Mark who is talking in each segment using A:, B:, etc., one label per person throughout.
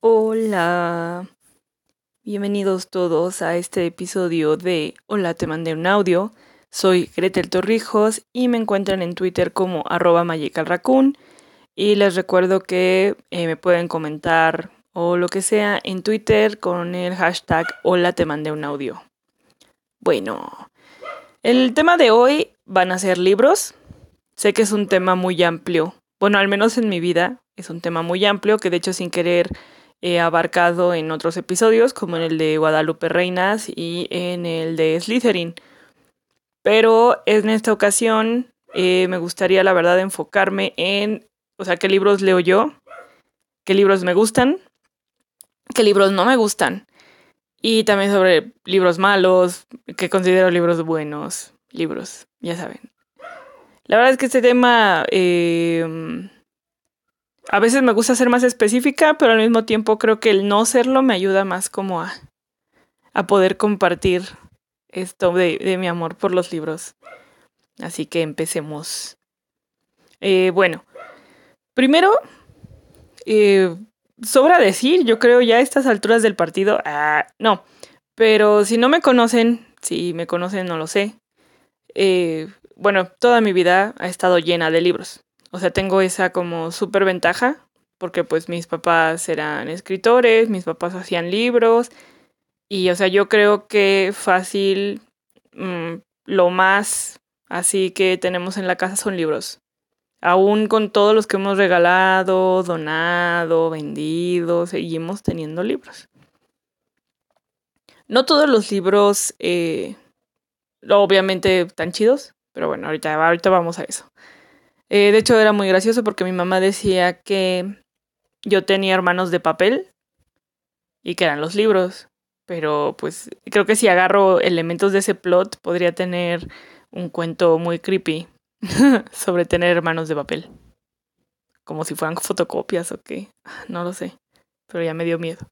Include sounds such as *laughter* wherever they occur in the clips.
A: Hola. Bienvenidos todos a este episodio de Hola, te mandé un audio. Soy Gretel Torrijos y me encuentran en Twitter como arroba magicalraccoon. Y les recuerdo que eh, me pueden comentar o lo que sea en Twitter con el hashtag Hola, te mandé un audio. Bueno, el tema de hoy van a ser libros. Sé que es un tema muy amplio. Bueno, al menos en mi vida es un tema muy amplio que de hecho sin querer he abarcado en otros episodios, como en el de Guadalupe Reinas y en el de Slytherin. Pero en esta ocasión eh, me gustaría, la verdad, enfocarme en, o sea, qué libros leo yo, qué libros me gustan, qué libros no me gustan. Y también sobre libros malos, que considero libros buenos, libros, ya saben. La verdad es que este tema eh, a veces me gusta ser más específica, pero al mismo tiempo creo que el no serlo me ayuda más como a, a poder compartir esto de, mi amor por los libros. Así que empecemos. Eh, bueno, primero, eh, sobra decir, yo creo ya a estas alturas del partido, ah, no, pero si no me conocen, si me conocen no lo sé, eh, bueno, toda mi vida ha estado llena de libros. O sea, tengo esa como súper ventaja, porque pues mis papás eran escritores, mis papás hacían libros, y o sea, yo creo que fácil, mmm, lo más así que tenemos en la casa son libros. Aún con todos los que hemos regalado, donado, vendido, seguimos teniendo libros. No todos los libros, eh, obviamente, tan chidos, pero bueno, ahorita, ahorita vamos a eso. Eh, de hecho, era muy gracioso porque mi mamá decía que yo tenía hermanos de papel y que eran los libros. Pero pues creo que si agarro elementos de ese plot podría tener un cuento muy creepy *laughs* sobre tener hermanos de papel. Como si fueran fotocopias o qué. No lo sé. Pero ya me dio miedo.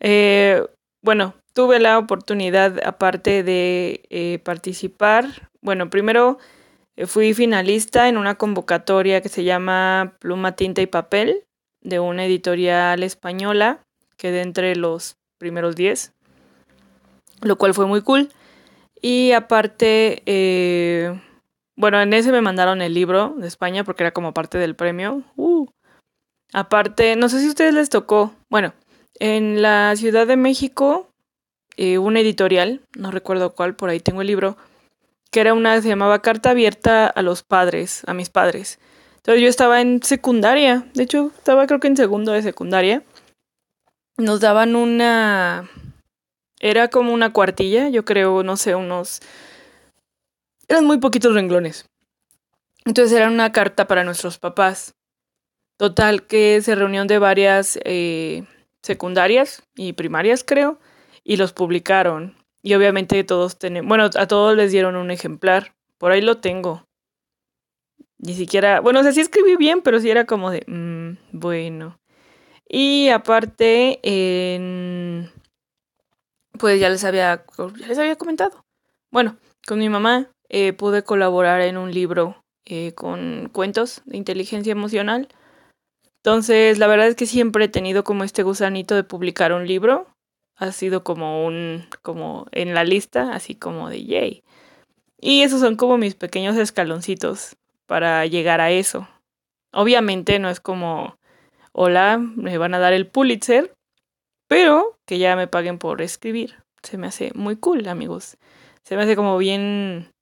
A: Eh, bueno, tuve la oportunidad, aparte de eh, participar. Bueno, primero Fui finalista en una convocatoria que se llama Pluma, Tinta y Papel de una editorial española. Quedé entre los primeros 10, lo cual fue muy cool. Y aparte, eh, bueno, en ese me mandaron el libro de España porque era como parte del premio. Uh. Aparte, no sé si a ustedes les tocó. Bueno, en la Ciudad de México, eh, una editorial, no recuerdo cuál, por ahí tengo el libro, que era una, se llamaba Carta Abierta a los Padres, a mis padres. Entonces yo estaba en secundaria, de hecho estaba creo que en segundo de secundaria. Nos daban una... Era como una cuartilla, yo creo, no sé, unos... Eran muy poquitos renglones. Entonces era una carta para nuestros papás. Total, que se reunión de varias eh, secundarias y primarias, creo, y los publicaron. Y obviamente todos tenemos, bueno, a todos les dieron un ejemplar. Por ahí lo tengo. Ni siquiera, bueno, o sea, sí escribí bien, pero sí era como de, mmm, bueno. Y aparte, pues ya les había, ya les había comentado. Bueno, con mi mamá eh, pude colaborar en un libro eh, con cuentos de inteligencia emocional. Entonces, la verdad es que siempre he tenido como este gusanito de publicar un libro ha sido como un, como en la lista, así como de yay. Y esos son como mis pequeños escaloncitos para llegar a eso. Obviamente no es como, hola, me van a dar el Pulitzer, pero que ya me paguen por escribir. Se me hace muy cool, amigos. Se me hace como bien,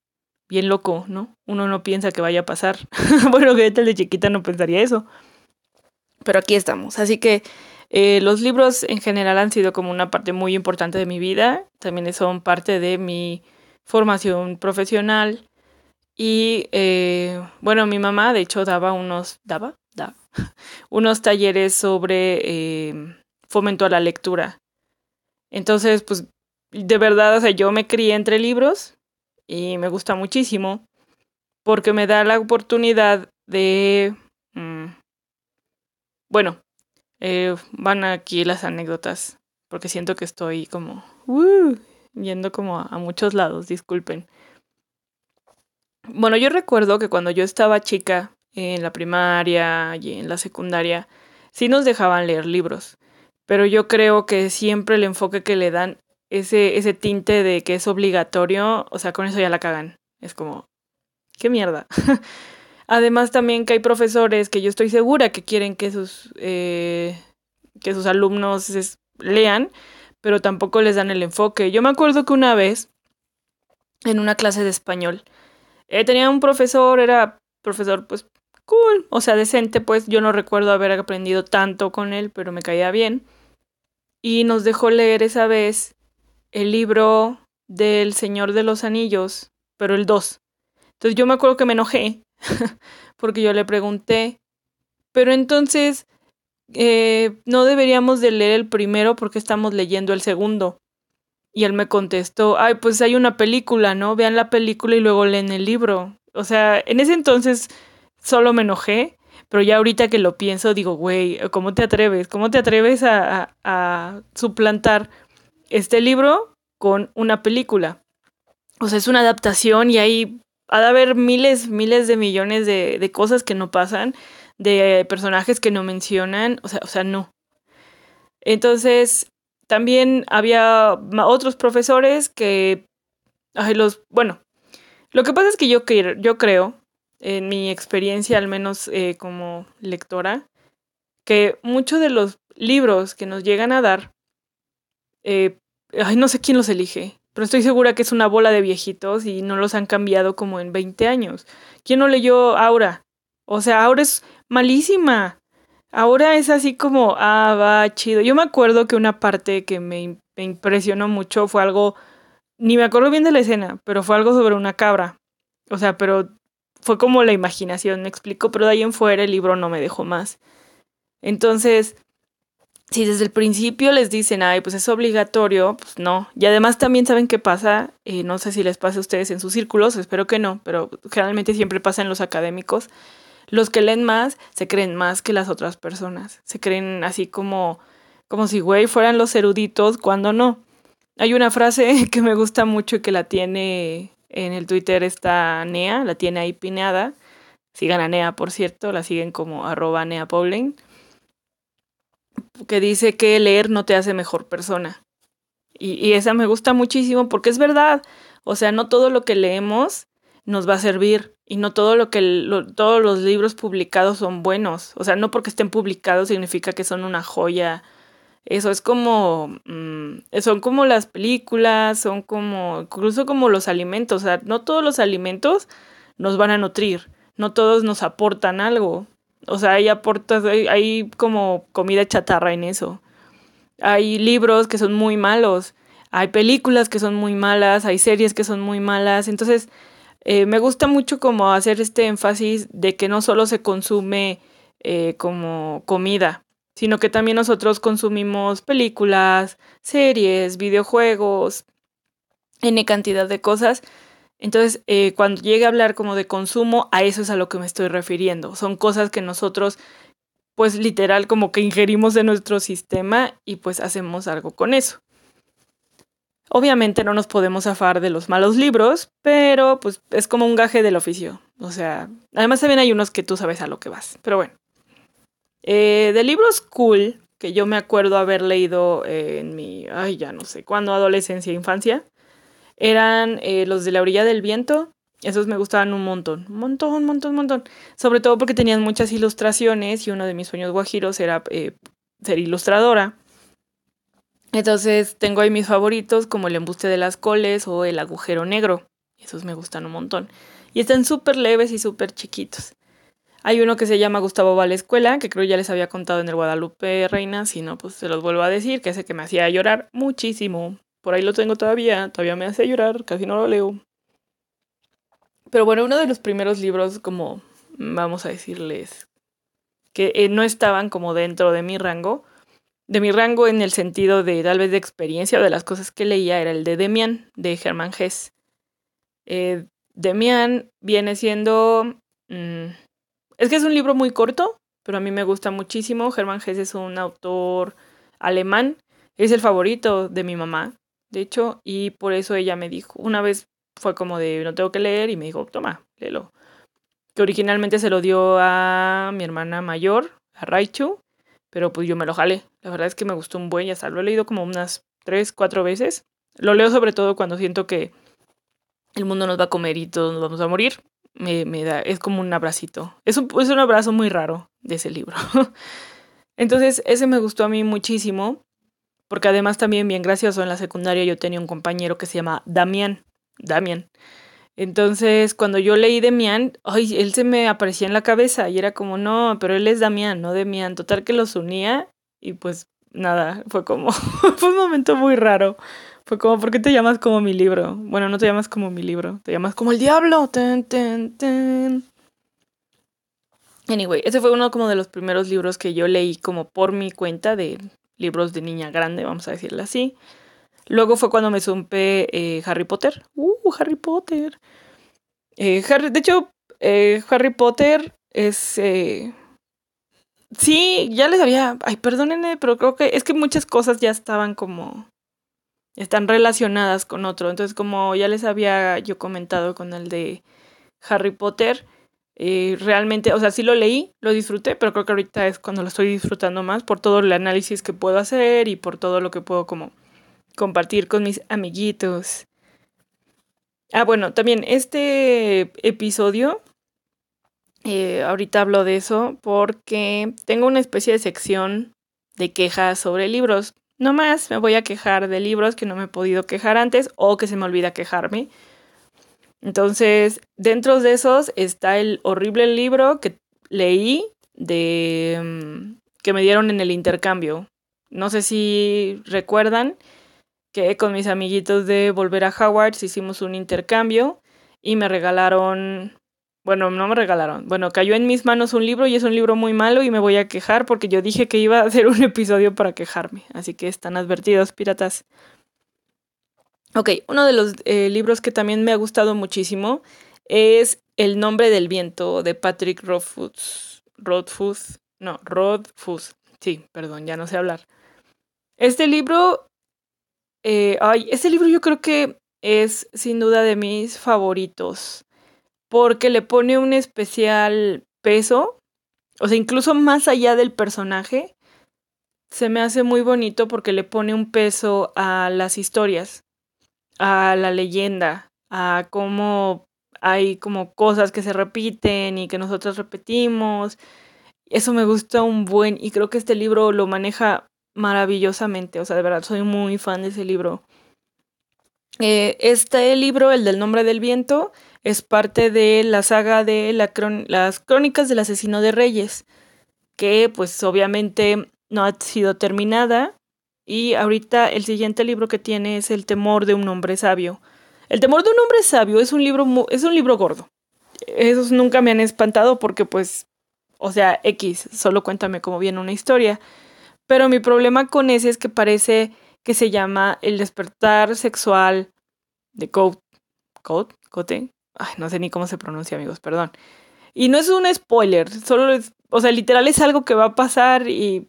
A: bien loco, ¿no? Uno no piensa que vaya a pasar. *laughs* bueno, que de chiquita no pensaría eso. Pero aquí estamos. Así que eh, los libros en general han sido como una parte muy importante de mi vida, también son parte de mi formación profesional y eh, bueno, mi mamá de hecho daba unos, daba, daba, *laughs* unos talleres sobre eh, fomento a la lectura. Entonces, pues de verdad, o sea, yo me crié entre libros y me gusta muchísimo porque me da la oportunidad de, mm, bueno, eh, van aquí las anécdotas, porque siento que estoy como uh, yendo como a, muchos lados, disculpen. Bueno, yo recuerdo que cuando yo estaba chica, en la primaria y en la secundaria, sí nos dejaban leer libros, pero yo creo que siempre el enfoque que le dan ese, ese tinte de que es obligatorio, o sea, con eso ya la cagan. Es como, qué mierda. *laughs* Además también que hay profesores que yo estoy segura que quieren que sus, eh, que sus alumnos lean, pero tampoco les dan el enfoque. Yo me acuerdo que una vez, en una clase de español, eh, tenía un profesor, era profesor pues cool, o sea, decente, pues yo no recuerdo haber aprendido tanto con él, pero me caía bien. Y nos dejó leer esa vez el libro del Señor de los Anillos, pero el 2. Entonces yo me acuerdo que me enojé *laughs* porque yo le pregunté, pero entonces eh, no deberíamos de leer el primero porque estamos leyendo el segundo. Y él me contestó, ay, pues hay una película, ¿no? Vean la película y luego leen el libro. O sea, en ese entonces solo me enojé, pero ya ahorita que lo pienso digo, güey, ¿cómo te atreves? ¿Cómo te atreves a, a suplantar este libro con una película? O sea, es una adaptación y ahí ha de haber miles, miles de millones de, de cosas que no pasan, de personajes que no mencionan, o sea, o sea, no. Entonces, también había otros profesores que, ay, los, bueno, lo que pasa es que yo, yo creo, en mi experiencia al menos eh, como lectora, que muchos de los libros que nos llegan a dar, eh, ay, no sé quién los elige, pero estoy segura que es una bola de viejitos y no los han cambiado como en 20 años. ¿Quién no leyó Aura? O sea, Aura es malísima. Ahora es así como, ah, va, chido. Yo me acuerdo que una parte que me, me impresionó mucho fue algo, ni me acuerdo bien de la escena, pero fue algo sobre una cabra. O sea, pero fue como la imaginación, me explico, pero de ahí en fuera el libro no me dejó más. Entonces, si desde el principio les dicen, ay, pues es obligatorio, pues no. Y además también saben qué pasa, eh, no sé si les pasa a ustedes en sus círculos, espero que no, pero generalmente siempre pasa en los académicos. Los que leen más se creen más que las otras personas. Se creen así como, como si, güey, fueran los eruditos, cuando no. Hay una frase *laughs* que me gusta mucho y que la tiene en el Twitter esta Nea, la tiene ahí pineada. Sigan a Nea, por cierto, la siguen como arroba Nea Pauling que dice que leer no te hace mejor persona. Y, esa me gusta muchísimo porque es verdad. O sea, no todo lo que leemos nos va a servir y no todo lo que todos los libros publicados son buenos. O sea, no porque estén publicados significa que son una joya. Eso es como mm, son como las películas, son como incluso como los alimentos. O sea, no todos los alimentos nos van a nutrir, no todos nos aportan algo. O sea, hay aportas, hay, como comida chatarra en eso. Hay libros que son muy malos, hay películas que son muy malas, hay series que son muy malas. Entonces, eh, me gusta mucho como hacer este énfasis de que no solo se consume eh, como comida, sino que también nosotros consumimos películas, series, videojuegos, N cantidad de cosas entonces, eh, cuando llegue a hablar como de consumo, a eso es a lo que me estoy refiriendo. Son cosas que nosotros, pues literal, como que ingerimos de nuestro sistema y pues hacemos algo con eso. Obviamente no nos podemos zafar de los malos libros, pero pues es como un gaje del oficio. O sea, además también hay unos que tú sabes a lo que vas. Pero bueno. Eh, de libros cool, que yo me acuerdo haber leído en mi, ay, ya no sé, cuando adolescencia, infancia eran eh, los de la orilla del viento. Esos me gustaban un montón, un montón, un montón, un montón. Sobre todo porque tenían muchas ilustraciones y uno de mis sueños guajiros era eh, ser ilustradora. Entonces tengo ahí mis favoritos como el embuste de las coles o el agujero negro. Esos me gustan un montón. Y están súper leves y súper chiquitos. Hay uno que se llama Gustavo va a la escuela, que creo ya les había contado en el Guadalupe Reina, si no, pues se los vuelvo a decir, que ese que me hacía llorar muchísimo. Por ahí lo tengo todavía, todavía me hace llorar, casi no lo leo. Pero bueno, uno de los primeros libros, como vamos a decirles, que eh, no estaban como dentro de mi rango, de mi rango en el sentido de tal vez de experiencia o de las cosas que leía, era el de Demian, de Germán Hess. Eh, Demian viene siendo... Mm, es que es un libro muy corto, pero a mí me gusta muchísimo. Germán Hess es un autor alemán, es el favorito de mi mamá de hecho, y por eso ella me dijo, una vez fue como de, no tengo que leer, y me dijo, toma, léelo. Que originalmente se lo dio a mi hermana mayor, a Raichu, pero pues yo me lo jalé. La verdad es que me gustó un buen y hasta lo he leído como unas tres, cuatro veces. Lo leo sobre todo cuando siento que el mundo nos va a comer y todos nos vamos a morir. Me, me da, es como un abracito. Es un, es un abrazo muy raro de ese libro. *laughs* Entonces, ese me gustó a mí muchísimo, porque además también bien gracioso, en la secundaria yo tenía un compañero que se llama Damián. Damián. Entonces, cuando yo leí Damián, ay, él se me aparecía en la cabeza y era como, no, pero él es Damián, no Demián. Total que los unía y pues nada, fue como, *laughs* fue un momento muy raro. Fue como, ¿por qué te llamas como mi libro? Bueno, no te llamas como mi libro, te llamas como el diablo. Ten, ten, ten. Anyway, ese fue uno como de los primeros libros que yo leí como por mi cuenta de libros de niña grande, vamos a decirlo así. Luego fue cuando me supe eh, Harry Potter. Uh, Harry Potter. Eh, Harry, de hecho, eh, Harry Potter es... sí, ya les había... Ay, perdónenme, pero creo que es que muchas cosas ya estaban como... Están relacionadas con otro. Entonces, como ya les había yo comentado con el de Harry Potter, realmente, o sea, sí lo leí, lo disfruté, pero creo que ahorita es cuando lo estoy disfrutando más por todo el análisis que puedo hacer y por todo lo que puedo como compartir con mis amiguitos. Ah, bueno, también este episodio, eh, ahorita hablo de eso porque tengo una especie de sección de quejas sobre libros. No más me voy a quejar de libros que no me he podido quejar antes o que se me olvida quejarme. Entonces, dentro de esos está el horrible libro que leí de mm, que me dieron en el intercambio. No sé si recuerdan, que con mis amiguitos de Volver a Howard hicimos un intercambio y me regalaron, bueno, no me regalaron, bueno, cayó en mis manos un libro y es un libro muy malo y me voy a quejar porque yo dije que iba a hacer un *laughs* episodio para quejarme, así que están advertidos, piratas. Ok, uno de los eh, libros que también me ha gustado muchísimo es El nombre del viento de Patrick Rothfuss. Rothfuss, no, Rothfuss. Sí, perdón, ya no sé hablar. Este libro eh, ay, este libro yo creo que es sin duda de mis favoritos porque le pone un especial peso, o sea, incluso más allá del personaje, se me hace muy bonito porque le pone un peso a las historias, a la leyenda, a cómo hay como cosas que se repiten y que nosotros repetimos. Eso me gusta un buen y creo que este libro lo maneja maravillosamente. O sea, de verdad, soy muy fan de ese libro. Eh, este libro, el del nombre del viento, es parte de la saga de las crónicas del asesino de reyes, que pues obviamente no ha sido terminada. Y ahorita el siguiente libro que tiene es El temor de un hombre sabio. El temor de un hombre sabio es un libro, es un libro gordo. Esos nunca me han espantado porque pues, o sea, X, solo cuéntame cómo viene una historia. Pero mi problema con ese es que parece que se llama El despertar sexual de Cote. ¿Cote? ¿Cote? No sé ni cómo se pronuncia, amigos, perdón. Y no es un spoiler, solo es, o sea, literal es algo que va a pasar y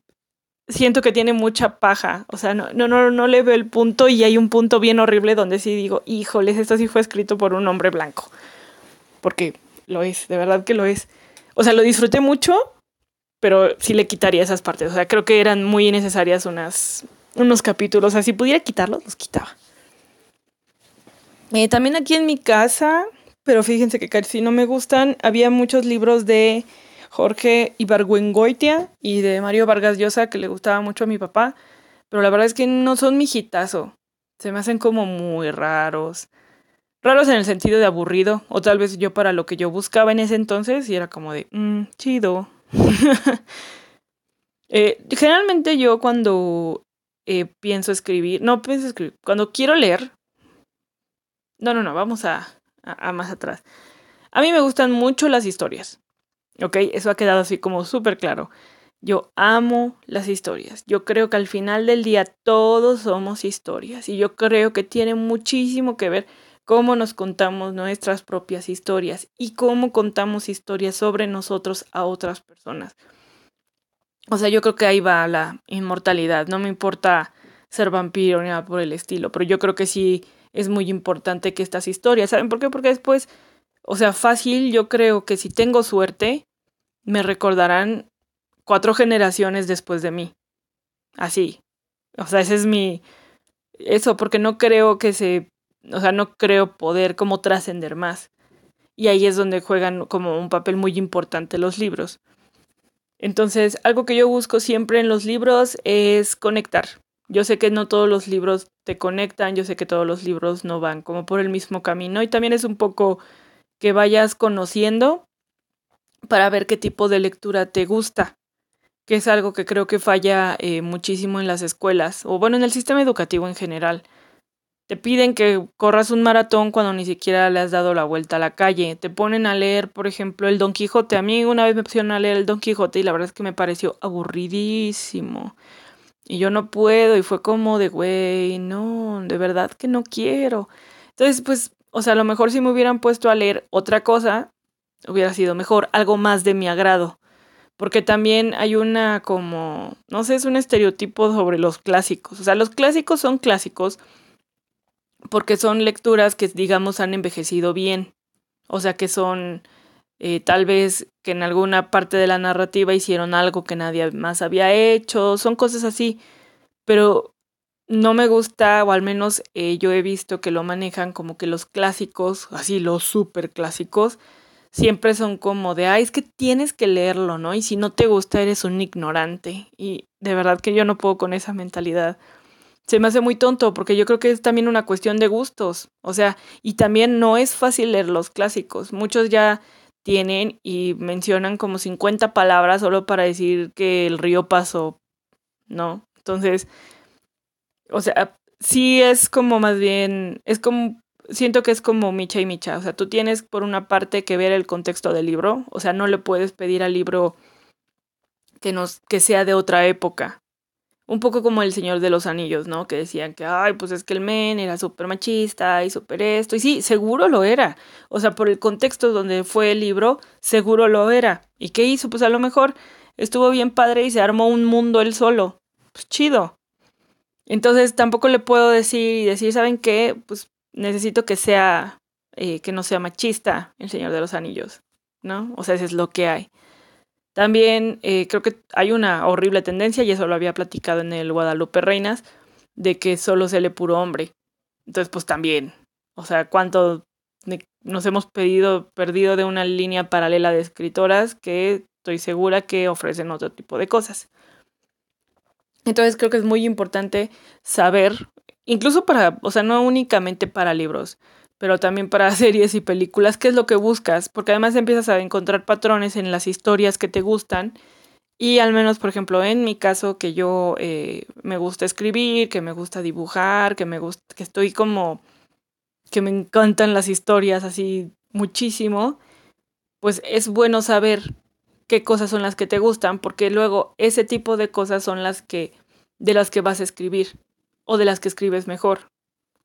A: siento que tiene mucha paja. O sea, no, no, no, no le veo el punto y hay un punto bien horrible donde sí digo, híjoles, esto sí fue escrito por un hombre blanco. Porque lo es, de verdad que lo es. O sea, lo disfruté mucho, pero sí le quitaría esas partes. O sea, creo que eran muy necesarias unas, unos capítulos. O sea, si pudiera quitarlos, los quitaba. Eh, también aquí en mi casa, pero fíjense que casi no me gustan, había muchos libros de Jorge Ibargüengoitia y de Mario Vargas Llosa que le gustaba mucho a mi papá, pero la verdad es que no son mi hitazo. Se me hacen como muy raros. Raros en el sentido de aburrido, o tal vez yo para lo que yo buscaba en ese entonces y era como de, mmm, chido, *laughs* Eh, generalmente yo cuando eh, pienso escribir, no pienso escribir, cuando quiero leer, no, no, no, vamos a, a, más atrás. A mí me gustan mucho las historias, ¿ok? Eso ha quedado así como súper claro. Yo amo las historias. Yo creo que al final del día todos somos historias y yo creo que tiene muchísimo que ver cómo nos contamos nuestras propias historias y cómo contamos historias sobre nosotros a otras personas. O sea, yo creo que ahí va la inmortalidad. No me importa ser vampiro ni nada por el estilo, pero yo creo que sí es muy importante que estas historias, ¿saben por qué? Porque después, o sea, fácil, yo creo que si tengo suerte, me recordarán cuatro generaciones después de mí. Así. O sea, ese es mi... Eso, porque no creo que se... O sea, no creo poder como trascender más. Y ahí es donde juegan como un papel muy importante los libros. Entonces, algo que yo busco siempre en los libros es conectar. Yo sé que no todos los libros te conectan, yo sé que todos los libros no van como por el mismo camino y también es un poco que vayas conociendo para ver qué tipo de lectura te gusta, que es algo que creo que falla eh, muchísimo en las escuelas o bueno, en el sistema educativo en general. Te piden que corras un maratón cuando ni siquiera le has dado la vuelta a la calle. Te ponen a leer, por ejemplo, el Don Quijote. A mí una vez me pusieron a leer el Don Quijote y la verdad es que me pareció aburridísimo. Y yo no puedo y fue como de, güey, no, de verdad que no quiero. Entonces, pues, o sea, a lo mejor si me hubieran puesto a leer otra cosa, hubiera sido mejor, algo más de mi agrado. Porque también hay una como, no sé, es un estereotipo sobre los clásicos. O sea, los clásicos son clásicos porque son lecturas que, digamos, han envejecido bien. O sea, que son eh, tal vez que en alguna parte de la narrativa hicieron algo que nadie más había hecho, son cosas así. Pero no me gusta, o al menos eh, yo he visto que lo manejan como que los clásicos, así los super clásicos, siempre son como de, ay, es que tienes que leerlo, ¿no? Y si no te gusta, eres un ignorante. Y de verdad que yo no puedo con esa mentalidad se me hace muy tonto porque yo creo que es también una cuestión de gustos. O sea, y también no es fácil leer los clásicos. Muchos ya tienen y mencionan como 50 palabras solo para decir que el río pasó, ¿no? Entonces, o sea, sí es como más bien, es como, siento que es como micha y micha. O sea, tú tienes por una parte que ver el contexto del libro. O sea, no le puedes pedir al libro que, nos, que sea de otra época un poco como el Señor de los Anillos, ¿no? Que decían que, ay, pues es que el men era súper machista y súper esto. Y sí, seguro lo era. O sea, por el contexto donde fue el libro, seguro lo era. ¿Y qué hizo? Pues a lo mejor estuvo bien padre y se armó un mundo él solo. Pues chido. Entonces tampoco le puedo decir y decir, ¿saben qué? Pues necesito que sea, eh, que no sea machista el Señor de los Anillos, ¿no? O sea, eso es lo que hay. También eh, creo que hay una horrible tendencia, y eso lo había platicado en el Guadalupe Reinas, de que solo se le puro hombre. Entonces, pues también, o sea, cuánto nos hemos pedido, perdido de una línea paralela de escritoras que estoy segura que ofrecen otro tipo de cosas. Entonces creo que es muy importante saber, incluso para, o sea, no únicamente para libros, pero también para *laughs* series y películas, qué es lo que buscas, porque además empiezas a encontrar patrones en las historias que te gustan. Y al menos, por ejemplo, en mi caso, que yo eh, me gusta escribir, que me gusta dibujar, que me gusta, que estoy como, que me encantan las historias así muchísimo, pues es bueno saber qué cosas son las que te gustan, porque luego ese tipo de cosas son las que, de las que vas a escribir, o de las que escribes mejor.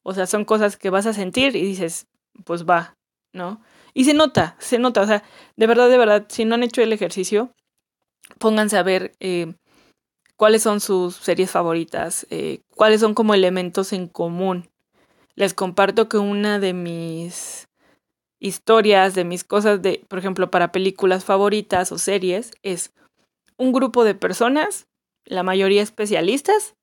A: O sea, son cosas que vas a sentir y dices, pues va, ¿no? Y se nota, se nota, o sea, de verdad, de verdad, si no han hecho el ejercicio, pónganse a ver eh, cuáles son sus series favoritas, eh, cuáles son como elementos en común. Les comparto que una de mis historias, de mis cosas de, por ejemplo, para películas favoritas o series, es un grupo de personas, la mayoría especialistas,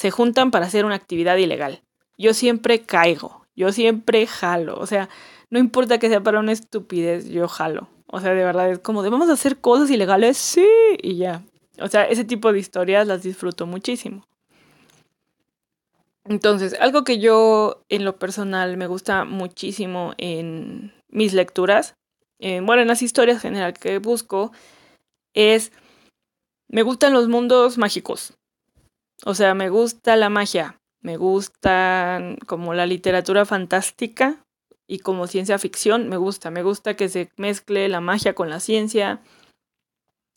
A: se juntan para hacer una actividad ilegal yo siempre caigo, yo siempre jalo, o sea, no importa que sea para una estupidez, yo jalo. O sea, de verdad es como de vamos a hacer cosas ilegales, sí, y ya. O sea, ese tipo de historias las disfruto muchísimo. Entonces, algo que yo en lo personal me gusta muchísimo en mis lecturas, bueno, en las historias general que busco, es, me gustan los mundos mágicos. O sea, me gusta la magia. Me gustan como la literatura fantástica y como ciencia ficción, me gusta, me gusta que se mezcle la magia con la ciencia.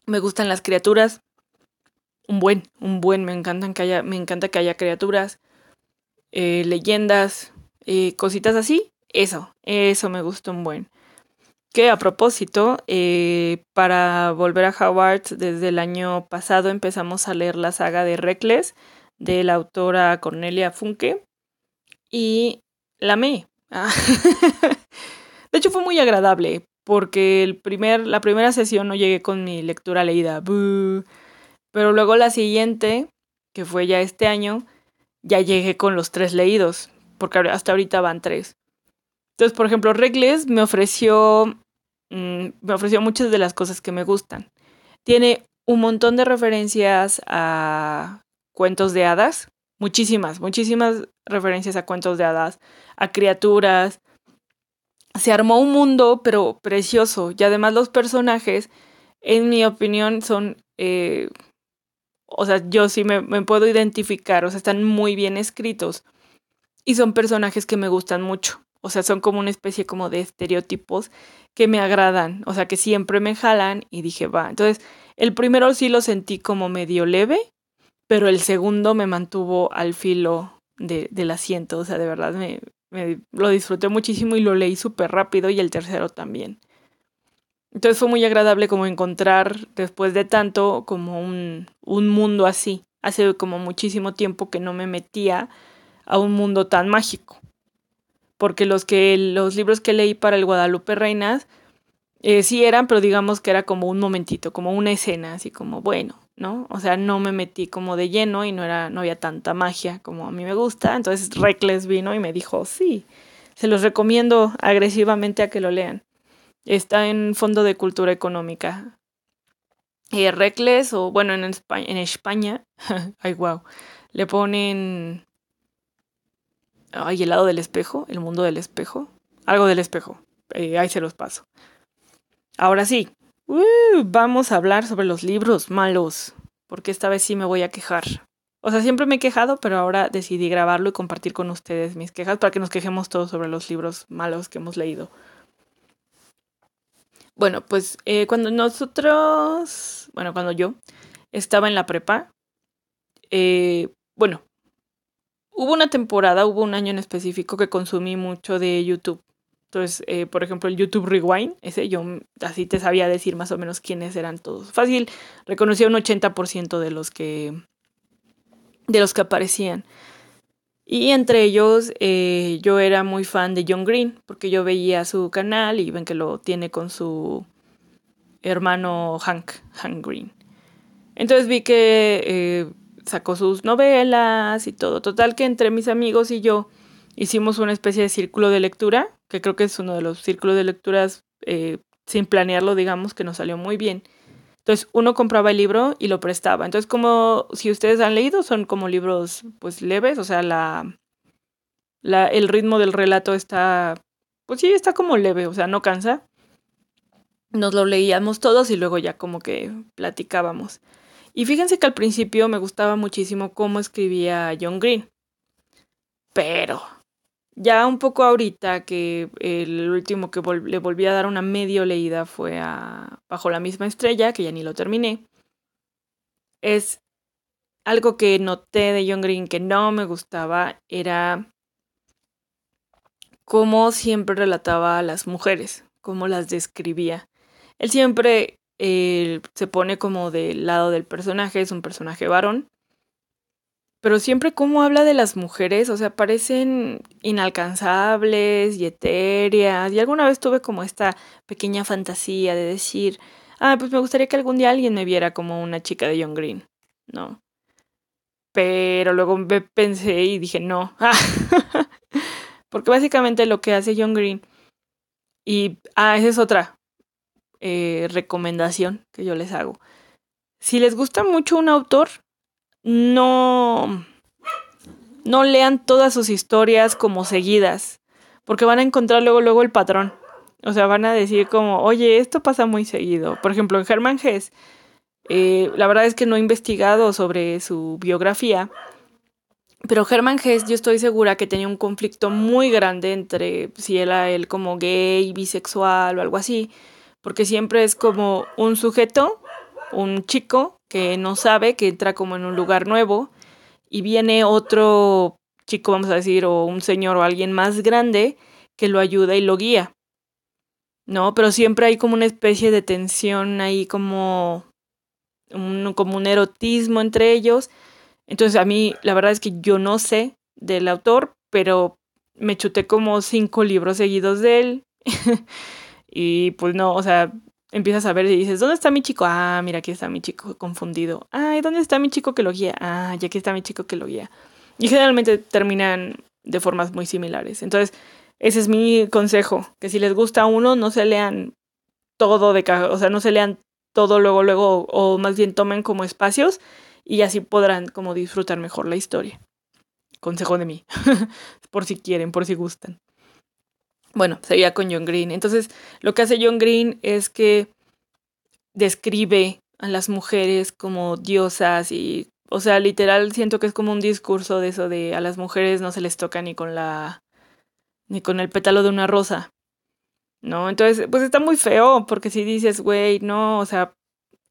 A: Me gustan las criaturas. Un buen, un buen, me encantan que haya, me encanta que haya criaturas, eh, leyendas, eh, cositas así. Eso, eso me gusta un buen. Que a propósito, eh, para volver a Howard, desde el año pasado empezamos a leer la saga de Reckless de la autora Cornelia Funke y la amé. Ah. *laughs* de hecho fue muy agradable porque el primer, la primera sesión no llegué con mi lectura leída. Pero luego la siguiente, que fue ya este año, ya llegué con los tres leídos, porque hasta ahorita van tres. Entonces, por ejemplo, Regles me ofreció, mm, me ofreció muchas de las cosas que me gustan. Tiene un montón de referencias a cuentos de hadas, muchísimas, muchísimas referencias a cuentos de hadas, a criaturas. Se armó un mundo, pero precioso. Y además los personajes, en mi opinión, son... Eh, o sea, yo sí me, me puedo identificar, o sea, están muy bien escritos. Y son personajes que me gustan mucho. O sea, son como una especie como de estereotipos que me agradan. O sea, que siempre me jalan y dije, va. Entonces, el primero sí lo sentí como medio leve, pero el segundo me mantuvo al filo de, del asiento. O sea, de verdad me, me lo disfruté muchísimo y lo leí súper rápido y el tercero también. Entonces fue muy agradable como encontrar después de tanto como un, un mundo así. Hace como muchísimo tiempo que no me metía a un mundo tan mágico. Porque los que los libros que leí para el Guadalupe Reinas eh, sí eran, pero digamos que era como un momentito, como una escena, así como bueno, ¿no? O sea, no me metí como de lleno y no era, no había tanta magia como a mí me gusta. Entonces Reckless vino y me dijo, sí, se los recomiendo agresivamente a que lo lean. Está en Fondo de Cultura Económica. Y Reckless, o bueno, en España, en España *laughs* ay, wow, le ponen. Ay, el lado del espejo, el mundo del espejo. Algo del espejo. Eh, ahí se los paso. Ahora sí, uh, vamos a hablar sobre los libros malos. Porque esta vez sí me voy a quejar. O sea, siempre me he quejado, pero ahora decidí grabarlo y compartir con ustedes mis quejas para que nos quejemos todos sobre los libros malos que hemos leído. Bueno, pues eh, cuando nosotros, bueno, cuando yo estaba en la prepa, eh, bueno, hubo una temporada, hubo un año en específico que consumí mucho de YouTube. Entonces, eh, por ejemplo, el YouTube Rewind, ese yo así te sabía decir más o menos quiénes eran todos. Fácil, reconocía un 80% de los que de los que aparecían. Y entre ellos eh, yo era muy fan de John Green, porque yo veía su canal y ven que lo tiene con su hermano Hank, Hank Green. Entonces vi que eh, sacó sus novelas y todo. Total que entre mis amigos y yo hicimos una especie de círculo de lectura, que creo que es uno de los círculos de lecturas eh, sin planearlo, digamos, que nos salió muy bien. Entonces uno compraba el libro y lo prestaba. Entonces como si ustedes han leído son como libros pues leves, o sea, la, la el ritmo del relato está pues sí, está como leve, o sea, no cansa. Nos lo leíamos todos y luego ya como que platicábamos. Y fíjense que al principio me gustaba muchísimo cómo escribía John Green. Pero ya un poco ahorita que el último que le volví a dar una medio leída fue a Bajo la misma estrella, que ya ni lo terminé. Es algo que noté de John Green que no me gustaba, era cómo siempre relataba a las mujeres, cómo las describía. Él siempre eh, se pone como del lado del personaje, es un personaje varón, pero siempre como habla de las mujeres, o sea, parecen inalcanzables y etéreas. Y alguna vez tuve como esta pequeña fantasía de decir, ah, pues me gustaría que algún día alguien me viera como una chica de John Green, ¿no? Pero luego me pensé y dije, no. *laughs* Porque básicamente lo que hace John Green, y, ah, esa es otra eh, recomendación que yo les hago. Si les gusta mucho un autor, no, no lean todas sus historias como seguidas, porque van a encontrar luego, luego el patrón. O sea, van a decir como, oye, esto pasa muy seguido. Por ejemplo, en Herman Hess, eh, la verdad es que no he investigado sobre su biografía, pero Herman Hess yo estoy segura que tenía un conflicto muy grande entre si era él como gay, bisexual o algo así, porque siempre es como un sujeto, un chico que no sabe, que entra como en un lugar nuevo y viene otro chico, vamos a decir, o un señor o alguien más grande que lo ayuda y lo guía. ¿No? Pero siempre hay como una especie de tensión ahí como un, como un erotismo entre ellos. Entonces a mí la verdad es que yo no sé del autor, pero me chuté como cinco libros seguidos de él. *laughs* y pues no, o sea, empiezas a ver y dices, ¿dónde está mi chico? Ah, mira, aquí está mi chico confundido. Ay, ¿dónde está mi chico que lo guía? Ah, ya aquí está mi chico que lo guía. Y generalmente terminan de formas muy similares. Entonces, ese es mi consejo, que si les gusta uno, no se lean todo de o sea, no se lean todo luego, luego, o más bien tomen como espacios y así podrán como disfrutar mejor la historia. Consejo de mí, *laughs* por si quieren, por si gustan. Bueno, sería con John Green. Entonces, lo que hace John Green es que describe a las mujeres como diosas y, o sea, literal siento que es como un discurso de eso de a las mujeres no se les toca ni con la ni con el pétalo de una rosa. ¿No? Entonces, pues está muy feo porque si dices, güey, no, o sea,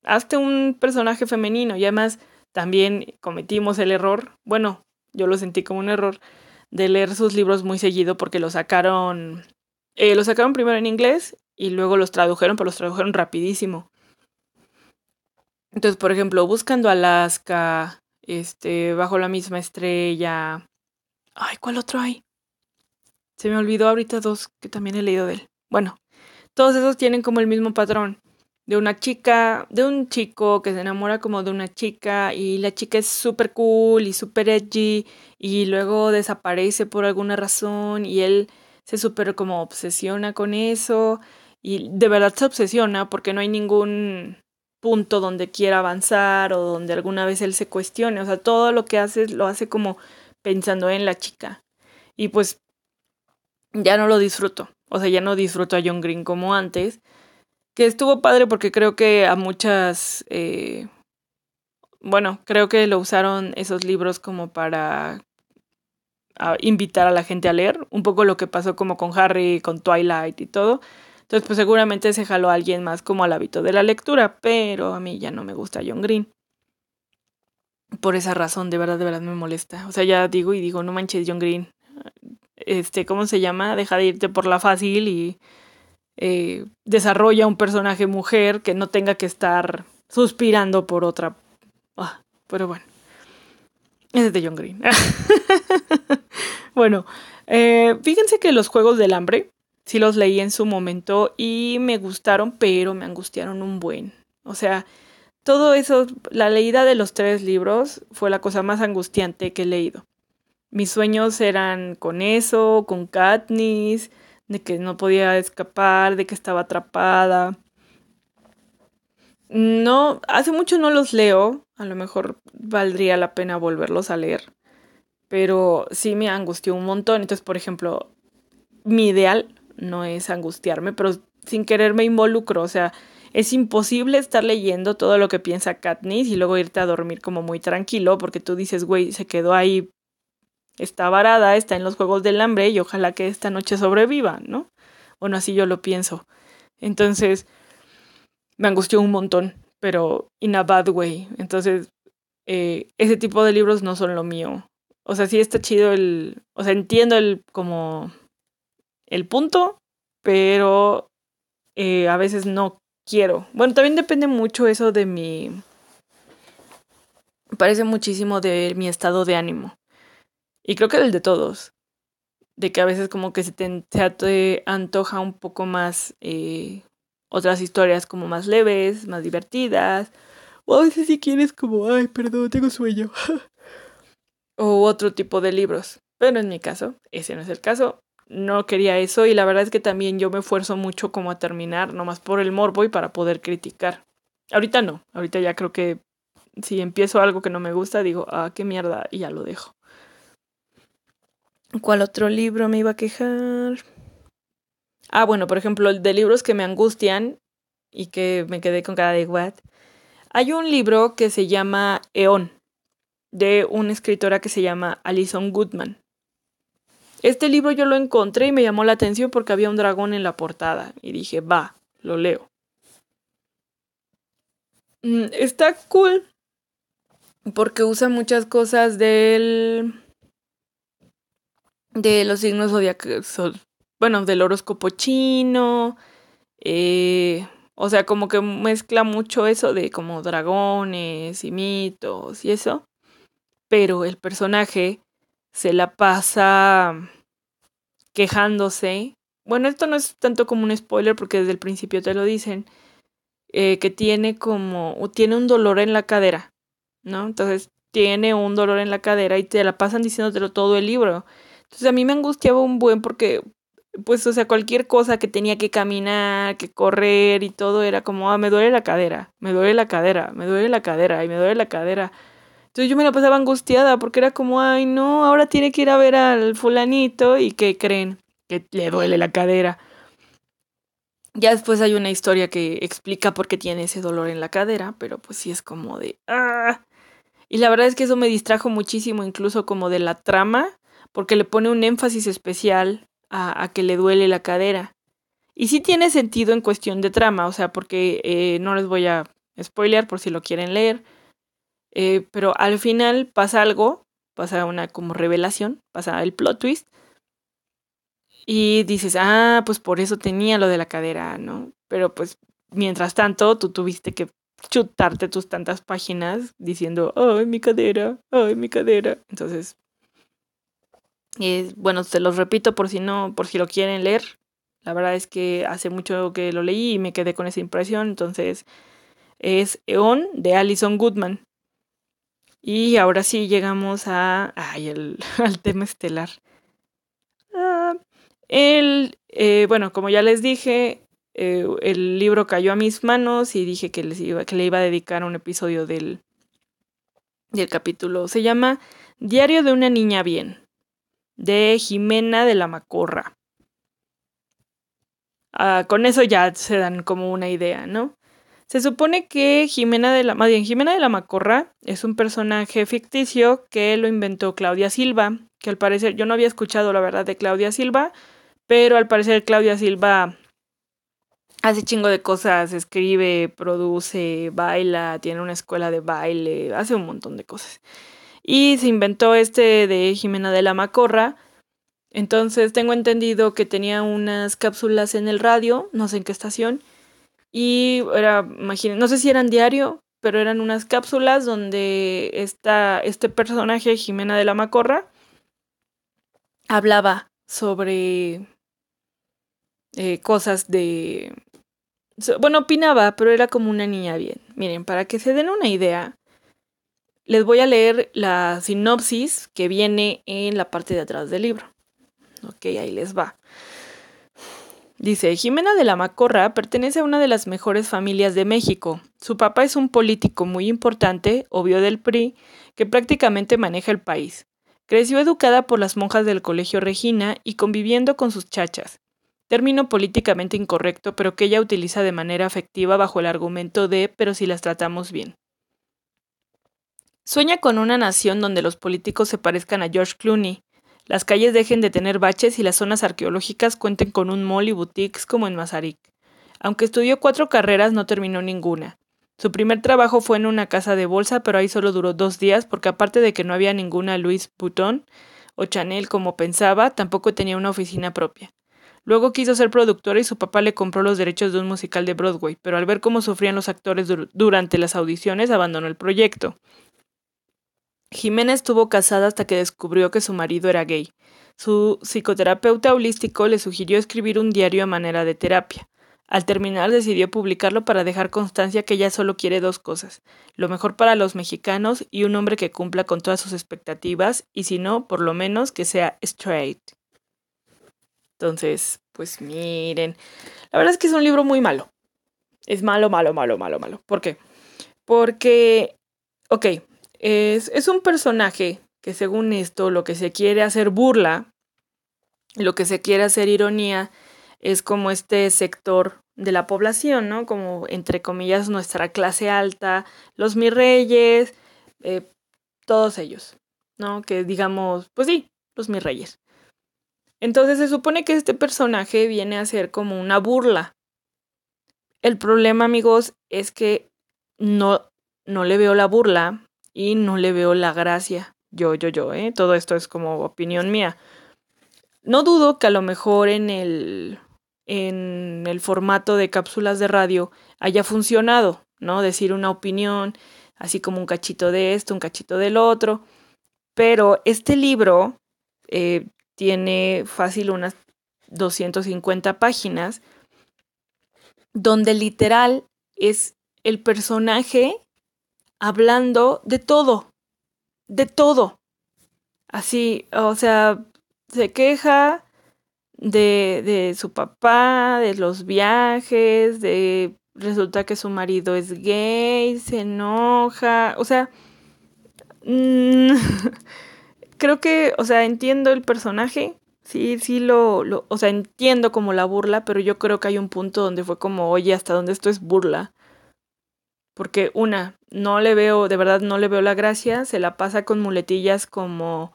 A: hazte un personaje femenino y además también cometimos el error, bueno, yo lo sentí como un error de leer sus libros muy seguido porque lo sacaron, eh, lo sacaron primero en inglés y luego los tradujeron, pero los tradujeron rapidísimo. Entonces, por ejemplo, Buscando Alaska, este, Bajo la misma estrella. Ay, ¿cuál otro hay? Se me olvidó ahorita dos que también he leído de él. Bueno, todos esos tienen como el mismo patrón de una chica, de un chico que se enamora como de una chica y la chica es súper cool y súper edgy y luego desaparece por alguna razón y él se súper como obsesiona con eso y de verdad se obsesiona porque no hay ningún punto donde quiera avanzar o donde alguna vez él se cuestione, o sea, todo lo que hace lo hace como pensando en la chica. Y pues ya no lo disfruto, o sea, ya no disfruto a John Green como antes que estuvo padre porque creo que a muchas, eh, bueno, creo que lo usaron esos libros como para invitar a la gente a leer, un poco lo que pasó como con Harry, con Twilight y todo. Entonces, pues seguramente se jaló a alguien más como al hábito de la lectura, pero a mí ya no me gusta John Green. Por esa razón, de verdad, de verdad me molesta. O sea, ya digo y digo, no manches, John Green. Este, ¿cómo se llama? Deja de irte por la fácil y eh, desarrolla un personaje mujer que no tenga que estar suspirando por otra. Ah, pero bueno. Ese es de John Green. *laughs* bueno, eh, fíjense que los Juegos del Hambre sí los leí en su momento y me gustaron, pero me angustiaron un buen. O sea, todo eso, la leída de los tres libros fue la cosa más angustiante que he leído. Mis sueños eran con eso, con Katniss, de que no podía escapar, de que estaba atrapada. No, hace mucho no los leo, a lo mejor valdría la pena volverlos a leer, pero sí me angustió un montón. Entonces, por ejemplo, mi ideal no es angustiarme, pero sin querer me involucro, o sea, es imposible estar leyendo todo lo que piensa Katniss y luego irte a dormir como muy tranquilo porque tú dices, güey, se quedó ahí está varada, está en los Juegos del Hambre y ojalá que esta noche sobreviva, ¿no? Bueno, así yo lo pienso. Entonces, me angustió un montón, pero in a bad way. Entonces, eh, ese tipo de libros no son lo mío. O sea, sí está chido el, o sea, entiendo el como el punto, pero eh, a veces no quiero. Bueno, también depende mucho eso de mi, parece muchísimo de mi estado de ánimo. Y creo que el de todos. De que a veces como que se te, antoja un poco más eh, otras historias como más leves, más divertidas. O a veces si quieres como, ay, perdón, tengo sueño. *laughs* o otro tipo de libros. Pero en mi caso, ese no es el caso. No quería eso y la verdad es que también yo me esfuerzo mucho como a terminar, nomás por el morbo y para poder criticar. Ahorita no, ahorita ya creo que si empiezo algo que no me gusta, digo, ah, qué mierda, y ya lo dejo. ¿Cuál otro libro me iba a quejar? Ah, bueno, por ejemplo, el de libros que me angustian y que me quedé con cara de what. Hay un libro que se llama Eon, de una escritora que se llama Alison Goodman. Este libro yo lo encontré y me llamó la atención porque había un dragón en la portada y dije, va, lo leo. Mm, está cool porque usa muchas cosas del de los signos zodiacales, bueno, del horóscopo chino, eh, o sea, como que mezcla mucho eso de como dragones y mitos y eso, pero el personaje se la pasa quejándose. Bueno, esto no es tanto como un spoiler porque desde el principio te lo dicen, eh, que tiene como, tiene un dolor en la cadera, ¿no? Entonces tiene un dolor en la cadera y te la pasan diciéndotelo todo el libro. Entonces a mí me angustiaba un buen porque, pues, o sea, cualquier cosa que tenía que caminar, que correr y todo era como, ah, me duele la cadera, me duele la cadera, me duele la cadera y me duele la cadera. Entonces yo me la pasaba angustiada porque era como, ay, no, ahora tiene que ir a ver al fulanito y que creen que le duele la cadera. Ya después hay una historia que explica por qué tiene ese dolor en la cadera, pero pues sí es como de... ¡Ah! Y la verdad es que eso me distrajo muchísimo, incluso como de la trama, porque le pone un énfasis especial a, que le duele la cadera. Y sí tiene sentido en cuestión de trama, o sea, porque eh, no les voy a spoilear por si lo quieren leer, eh, pero al final pasa algo, pasa una como revelación, pasa el plot twist, y dices, ah, pues por eso tenía lo de la cadera, ¿no? Pero pues mientras tanto, tú tuviste que chutarte tus tantas páginas diciendo, ay, mi cadera, ay, mi cadera. Entonces, bueno, te los repito por si no, por si lo quieren leer. La verdad es que hace mucho que lo leí y me quedé con esa impresión. Entonces, es Eon de Alison Goodman. Y ahora sí llegamos a, ay, el, *laughs* al tema estelar. Ah, el, eh, bueno, como ya les dije, eh, el libro cayó a mis manos y dije que, les iba, que le iba a dedicar un episodio del, del capítulo. Se llama Diario de una niña bien, de Jimena de la Macorra. Ah, con eso ya se dan como una idea, ¿no? Se supone que Jimena de la, Jimena de la Macorra es un personaje ficticio que lo inventó Claudia Silva, que al parecer yo no había escuchado la verdad de Claudia Silva, pero al parecer Claudia Silva hace chingo de cosas, escribe, produce, baila, tiene una escuela de baile, hace un montón de cosas. Y se inventó este de Jimena de la Macorra. Entonces tengo entendido que tenía unas cápsulas en el radio, no sé en qué estación. Y era, imaginen, no sé si eran diario, pero eran unas cápsulas donde está este personaje, Jimena de la Macorra, hablaba sobre eh, cosas de... Bueno, opinaba, pero era como una niña bien. Miren, para que se den una idea, les voy a leer la sinopsis que viene en la parte de atrás del libro. Ok, ahí les va. Dice, Jimena de la Macorra pertenece a una de las mejores familias de México. Su papá es un político muy importante, obvio del PRI, que prácticamente maneja el país. Creció educada por las monjas del Colegio Regina y conviviendo con sus chachas término políticamente incorrecto, pero que ella utiliza de manera afectiva bajo el argumento de pero si las tratamos bien. Sueña con una nación donde los políticos se parezcan a George Clooney, las calles dejen de tener baches y las zonas arqueológicas cuenten con un mall y boutiques como en Mazarik. Aunque estudió cuatro carreras, no terminó ninguna. Su primer trabajo fue en una casa de bolsa, pero ahí solo duró dos días porque aparte de que no había ninguna Louis Vuitton o Chanel como pensaba, tampoco tenía una oficina propia. Luego quiso ser productora y su papá le compró los derechos de un musical de Broadway, pero al ver cómo sufrían los actores durante las audiciones abandonó el proyecto. Jimena estuvo casada hasta que descubrió que su marido era gay. Su psicoterapeuta holístico le sugirió escribir un diario a manera de terapia. Al terminar decidió publicarlo para dejar constancia que ella solo quiere dos cosas, lo mejor para los mexicanos y un hombre que cumpla con todas sus expectativas, y si no, por lo menos que sea straight. Entonces, pues miren, la verdad es que es un libro muy malo. Es malo, malo, malo, malo, malo. ¿Por qué? Porque, ok, es, es un personaje que según esto lo que se quiere hacer burla, lo que se quiere hacer ironía, es como este sector de la población, ¿no? Como entre comillas nuestra clase alta, los mis reyes, eh, todos ellos, ¿no? Que digamos, pues sí, los mis reyes. Entonces se supone que este personaje viene a ser como una burla. El problema, amigos, es que no, no le veo la burla y no le veo la gracia. Yo, yo, yo, ¿eh? Todo esto es como opinión mía. No dudo que a lo mejor en el, en el formato de cápsulas de radio haya funcionado, ¿no? Decir una opinión, así como un cachito de esto, un cachito del otro. Pero este libro eh, tiene fácil unas 250 páginas, donde literal es el personaje hablando de todo, de todo. Así, o sea, se queja de, de su papá, de los viajes, de resulta que su marido es gay, se enoja, o sea, mm, *laughs* creo que, o sea, entiendo el personaje, sí, sí lo, lo, o sea, entiendo como la burla, pero yo creo que hay un punto donde fue como, oye, hasta dónde esto es burla. Porque una, no le veo, de verdad no le veo la gracia, se la pasa con muletillas como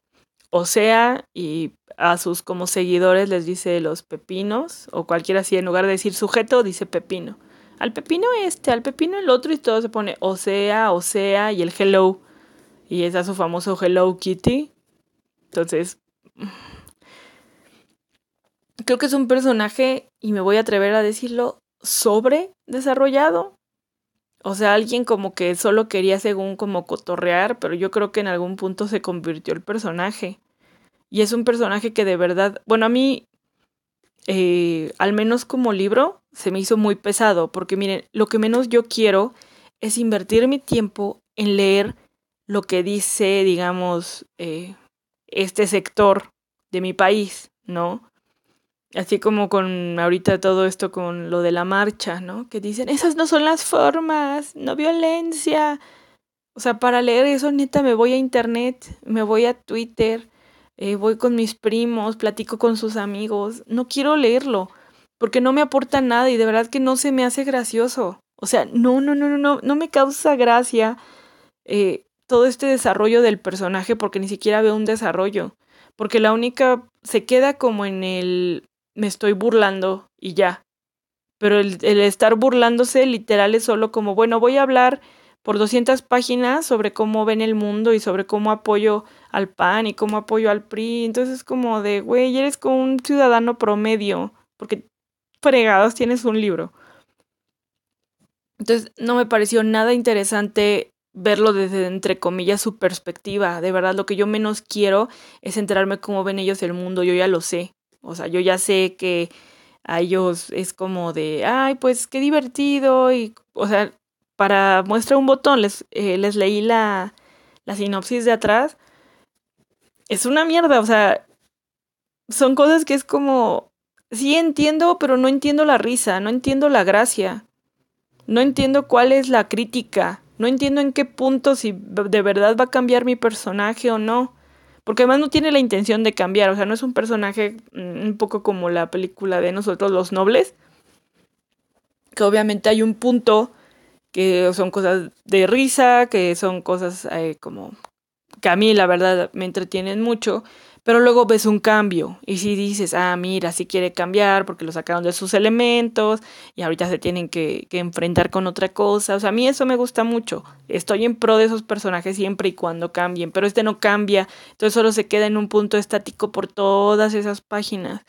A: o sea, y a sus como seguidores les dice los pepinos, o cualquiera así, en lugar de decir sujeto, dice pepino. Al pepino este, al pepino el otro, y todo se pone o sea, o sea, y el hello. Y es a su famoso Hello Kitty. Entonces, creo que es un personaje, y me voy a atrever a decirlo, sobre desarrollado. O sea, alguien como que solo quería según como cotorrear, pero yo creo que en algún punto se convirtió el personaje. Y es un personaje que de verdad, bueno, a mí, eh, al menos como libro, se me hizo muy pesado, porque miren, lo que menos yo quiero es invertir mi tiempo en leer lo que dice, digamos, eh, este sector de mi país, ¿no? Así como con ahorita todo esto con lo de la marcha, ¿no? Que dicen, esas no son las formas, no violencia. O sea, para leer eso, neta, me voy a internet, me voy a Twitter, eh, voy con mis primos, platico con sus amigos. No quiero leerlo, porque no me aporta nada y de verdad que no se me hace gracioso. O sea, no, no, no, no, no, no me causa gracia eh, todo este desarrollo del personaje porque ni siquiera veo un desarrollo. Porque la única se queda como en el me estoy burlando y ya. Pero el, estar burlándose literal es solo como, bueno, voy a hablar por 200 páginas sobre cómo ven el mundo y sobre cómo apoyo al PAN y cómo apoyo al PRI. Entonces es como de, güey, eres como un ciudadano promedio, porque fregados tienes un libro. Entonces no me pareció nada interesante verlo desde, entre comillas, su perspectiva. De verdad, lo que yo menos quiero es enterarme cómo ven ellos el mundo. Yo ya lo sé. O sea, yo ya sé que a ellos es como de, ay, pues qué divertido. Y, o sea, para muestra un botón, les, eh, les leí la, la sinopsis de atrás. Es una mierda, o sea, son cosas que es como, sí entiendo, pero no entiendo la risa, no entiendo la gracia, no entiendo cuál es la crítica, no entiendo en qué punto si de verdad va a cambiar mi personaje o no. Porque además no tiene la intención de cambiar, o sea, no es un personaje mm, un poco como la película de nosotros los nobles, que obviamente hay un punto que son cosas de risa, que son cosas eh, como que a mí la verdad me entretienen mucho, pero luego ves un cambio y si dices, ah, mira, si quiere cambiar porque lo sacaron de sus elementos y ahorita se tienen que, que, enfrentar con otra cosa. O sea, a mí eso me gusta mucho. Estoy en pro de esos personajes siempre y cuando cambien, pero este no cambia, entonces solo se queda en un punto estático por todas esas páginas.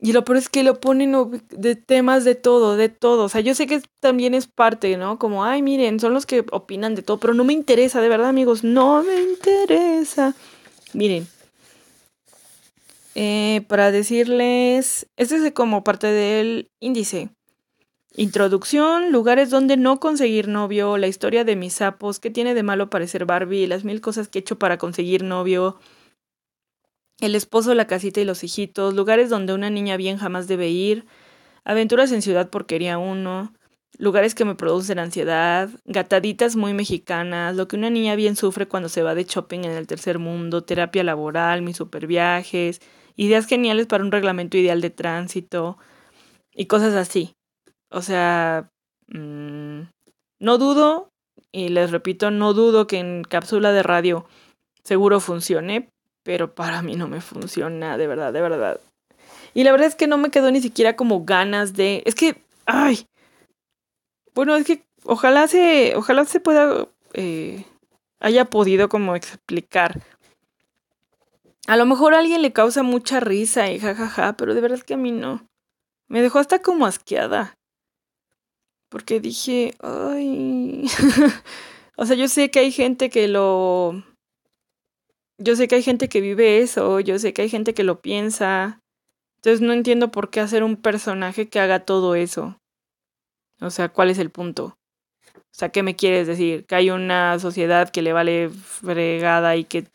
A: Y lo peor es que lo ponen de temas de todo, de todo. O sea, yo sé que también es parte, ¿no? Como, ay, miren, son los que opinan de todo, pero no me interesa, de verdad, amigos, no me interesa. Miren, eh, para decirles, este es como parte del índice. Introducción, lugares donde no conseguir novio, la historia de mis sapos, qué tiene de malo parecer Barbie, las mil cosas que he hecho para conseguir novio, el esposo, la casita y los hijitos, lugares donde una niña bien jamás debe ir, aventuras en ciudad porquería uno, lugares que me producen ansiedad, gataditas muy mexicanas, lo que una niña bien sufre cuando se va de shopping en el tercer mundo, terapia laboral, mis super viajes, ideas geniales para un reglamento ideal de tránsito y cosas así. O sea, mmm, no dudo, y les repito, no dudo que en cápsula de radio seguro funcione, pero para mí no me funciona, de verdad, de verdad. Y la verdad es que no me quedó ni siquiera como ganas de... Es que, ay, bueno, es que ojalá se, ojalá se pueda, eh, haya podido como explicar a lo mejor a alguien le causa mucha risa y jajaja, pero de verdad que a mí no. Me dejó hasta como asqueada. Porque dije, ay. *laughs* o sea, yo sé que hay gente que lo. Yo sé que hay gente que vive eso, yo sé que hay gente que lo piensa. Entonces no entiendo por qué hacer un personaje que haga todo eso. O sea, ¿cuál es el punto? O sea, ¿qué me quieres decir? ¿Que hay una sociedad que le vale fregada y que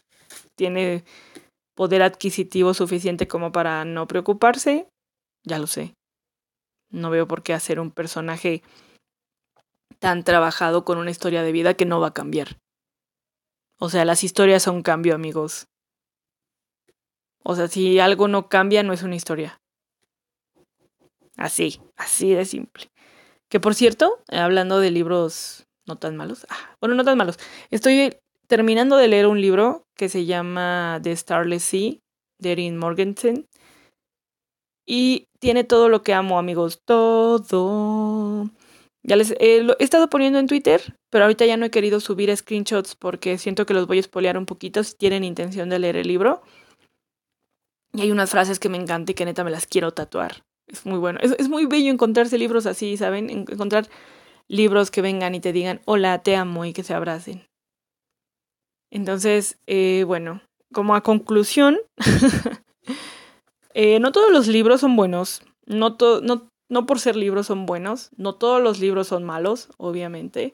A: tiene poder adquisitivo suficiente como para no preocuparse? Ya lo sé. No veo por qué hacer un personaje tan trabajado con una historia de vida que no va a cambiar. O sea, las historias son cambio, amigos. O sea, si algo no cambia, no es una historia. Así, así de simple. Que por cierto, hablando de libros no tan malos, ah, bueno, no tan malos, estoy terminando de leer un libro que se llama The Starless Sea de Erin Morgensen. Y tiene todo lo que amo, amigos. Todo. Ya les eh, lo he estado poniendo en Twitter, pero ahorita ya no he querido subir screenshots porque siento que los voy a espolear un poquito si tienen intención de leer el libro. Y hay unas frases que me encantan y que neta me las quiero tatuar. Es muy bueno. Es, muy bello encontrarse libros así, ¿saben? Encontrar libros que vengan y te digan, hola, te amo y que se abracen. Entonces, eh, bueno, como a conclusión, *laughs* eh, no todos los libros son buenos. No, no, no por ser libros son buenos. No todos los libros son malos, obviamente.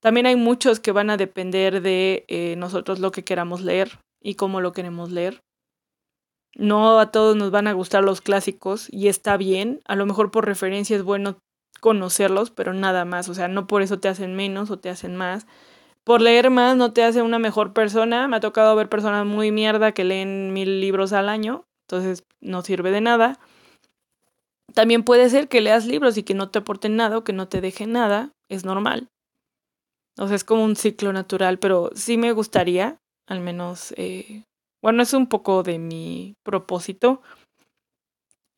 A: También hay muchos que van a depender de eh, nosotros lo que queramos leer y cómo lo queremos leer. No a todos nos van a gustar los clásicos y está bien. A lo mejor por referencia es bueno conocerlos, pero nada más. O sea, no por eso te hacen menos o te hacen más. Por leer más no te hace una mejor persona. Me ha tocado ver personas muy mierda que leen mil libros al año, entonces no sirve de nada. También puede ser que leas libros y que no te aporten nada que no te dejen nada. Es normal. O sea, es como un ciclo natural, pero sí me gustaría, al menos eh, bueno, es un poco de mi propósito.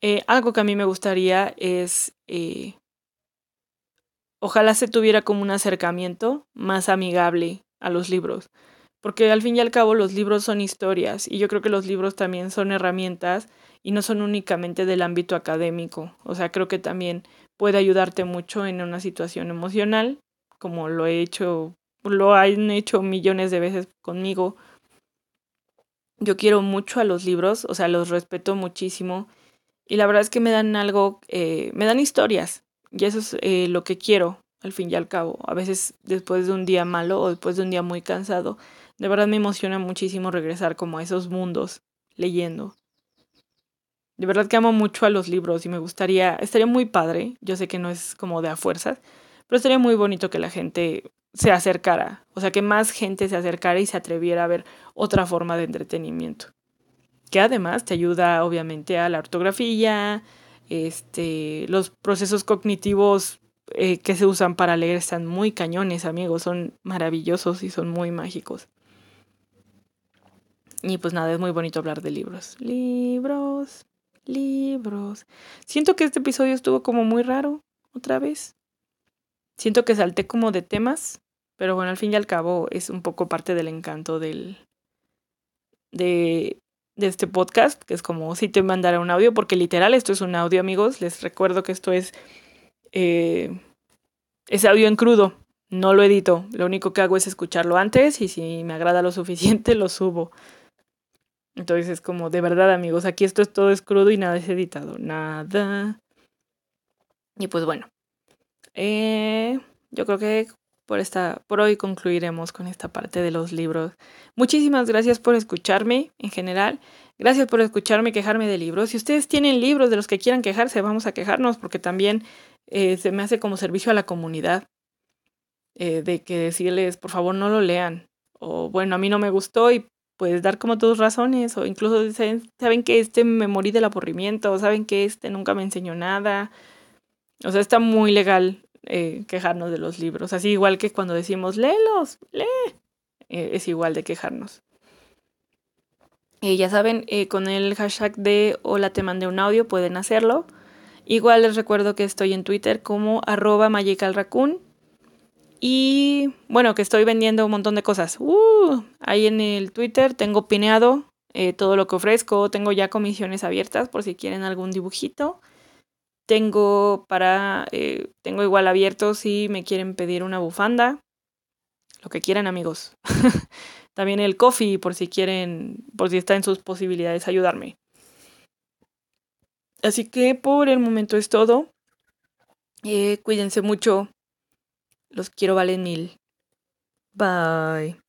A: Eh, algo que a mí me gustaría es, eh, ojalá se tuviera como un acercamiento más amigable a los libros, porque al fin y al cabo los libros son historias y yo creo que los libros también son herramientas y no son únicamente del ámbito académico, o sea, creo que también puede ayudarte mucho en una situación emocional, como lo he hecho, lo han hecho millones de veces conmigo yo quiero mucho a los libros, o sea, los respeto muchísimo. Y la verdad es que me dan algo, eh, me dan historias. Y eso es eh, lo que quiero, al fin y al cabo. A veces después de un día malo o después de un día muy cansado, de verdad me emociona muchísimo regresar como a esos mundos leyendo. De verdad que amo mucho a los libros y me gustaría, estaría muy padre, yo sé que no es como de a fuerzas, pero estaría muy bonito que la gente se acercara, o sea, que más gente se acercara y se atreviera a ver otra forma de entretenimiento. Que además te ayuda obviamente a la ortografía, este, los procesos cognitivos eh, que se usan para leer están muy cañones, amigos, son maravillosos y son muy mágicos. Y pues nada, es muy bonito hablar de libros. Libros, libros. Siento que este episodio estuvo como muy raro, otra vez. Siento que salté como de temas, pero bueno, al fin y al cabo es un poco parte del encanto del, de, de este podcast, que es como si te mandara un audio, porque literal esto es un audio, amigos. Les recuerdo que esto es, eh, es audio en crudo, no lo edito. Lo único que hago es escucharlo antes y si me agrada lo suficiente *laughs* lo subo. Entonces es como, de verdad, amigos, aquí esto es todo es crudo y nada es editado. Nada. Y pues bueno, eh, yo creo que por, esta, por hoy concluiremos con esta parte de los libros. Muchísimas gracias por escucharme en general. Gracias por escucharme quejarme de libros. Si ustedes tienen libros de los que quieran quejarse, vamos a quejarnos porque también eh, se me hace como servicio a la comunidad. Eh, de que decirles, por favor, no lo lean. O bueno, a mí no me gustó y puedes dar como tus razones. O incluso saben que este me morí del aburrimiento. O saben que este nunca me enseñó nada o sea, está muy legal eh, quejarnos de los libros. Así igual que cuando decimos, léelos, lee. Eh, es igual de quejarnos. Y ya saben, eh, con el hashtag de hola te mandé un audio pueden hacerlo. Igual les recuerdo que estoy en Twitter como arroba magicalraccoon. Y bueno, que estoy vendiendo un montón de cosas. Uh, ahí en el Twitter tengo pineado todo lo que ofrezco. Tengo ya comisiones abiertas por si quieren algún dibujito. Tengo para, eh, tengo igual abierto si me quieren pedir una bufanda, lo que quieran amigos. *laughs* También el coffee por si quieren, por si está en sus posibilidades ayudarme. Así que por el momento es todo. Eh, cuídense mucho. Los quiero, valen mil. Bye.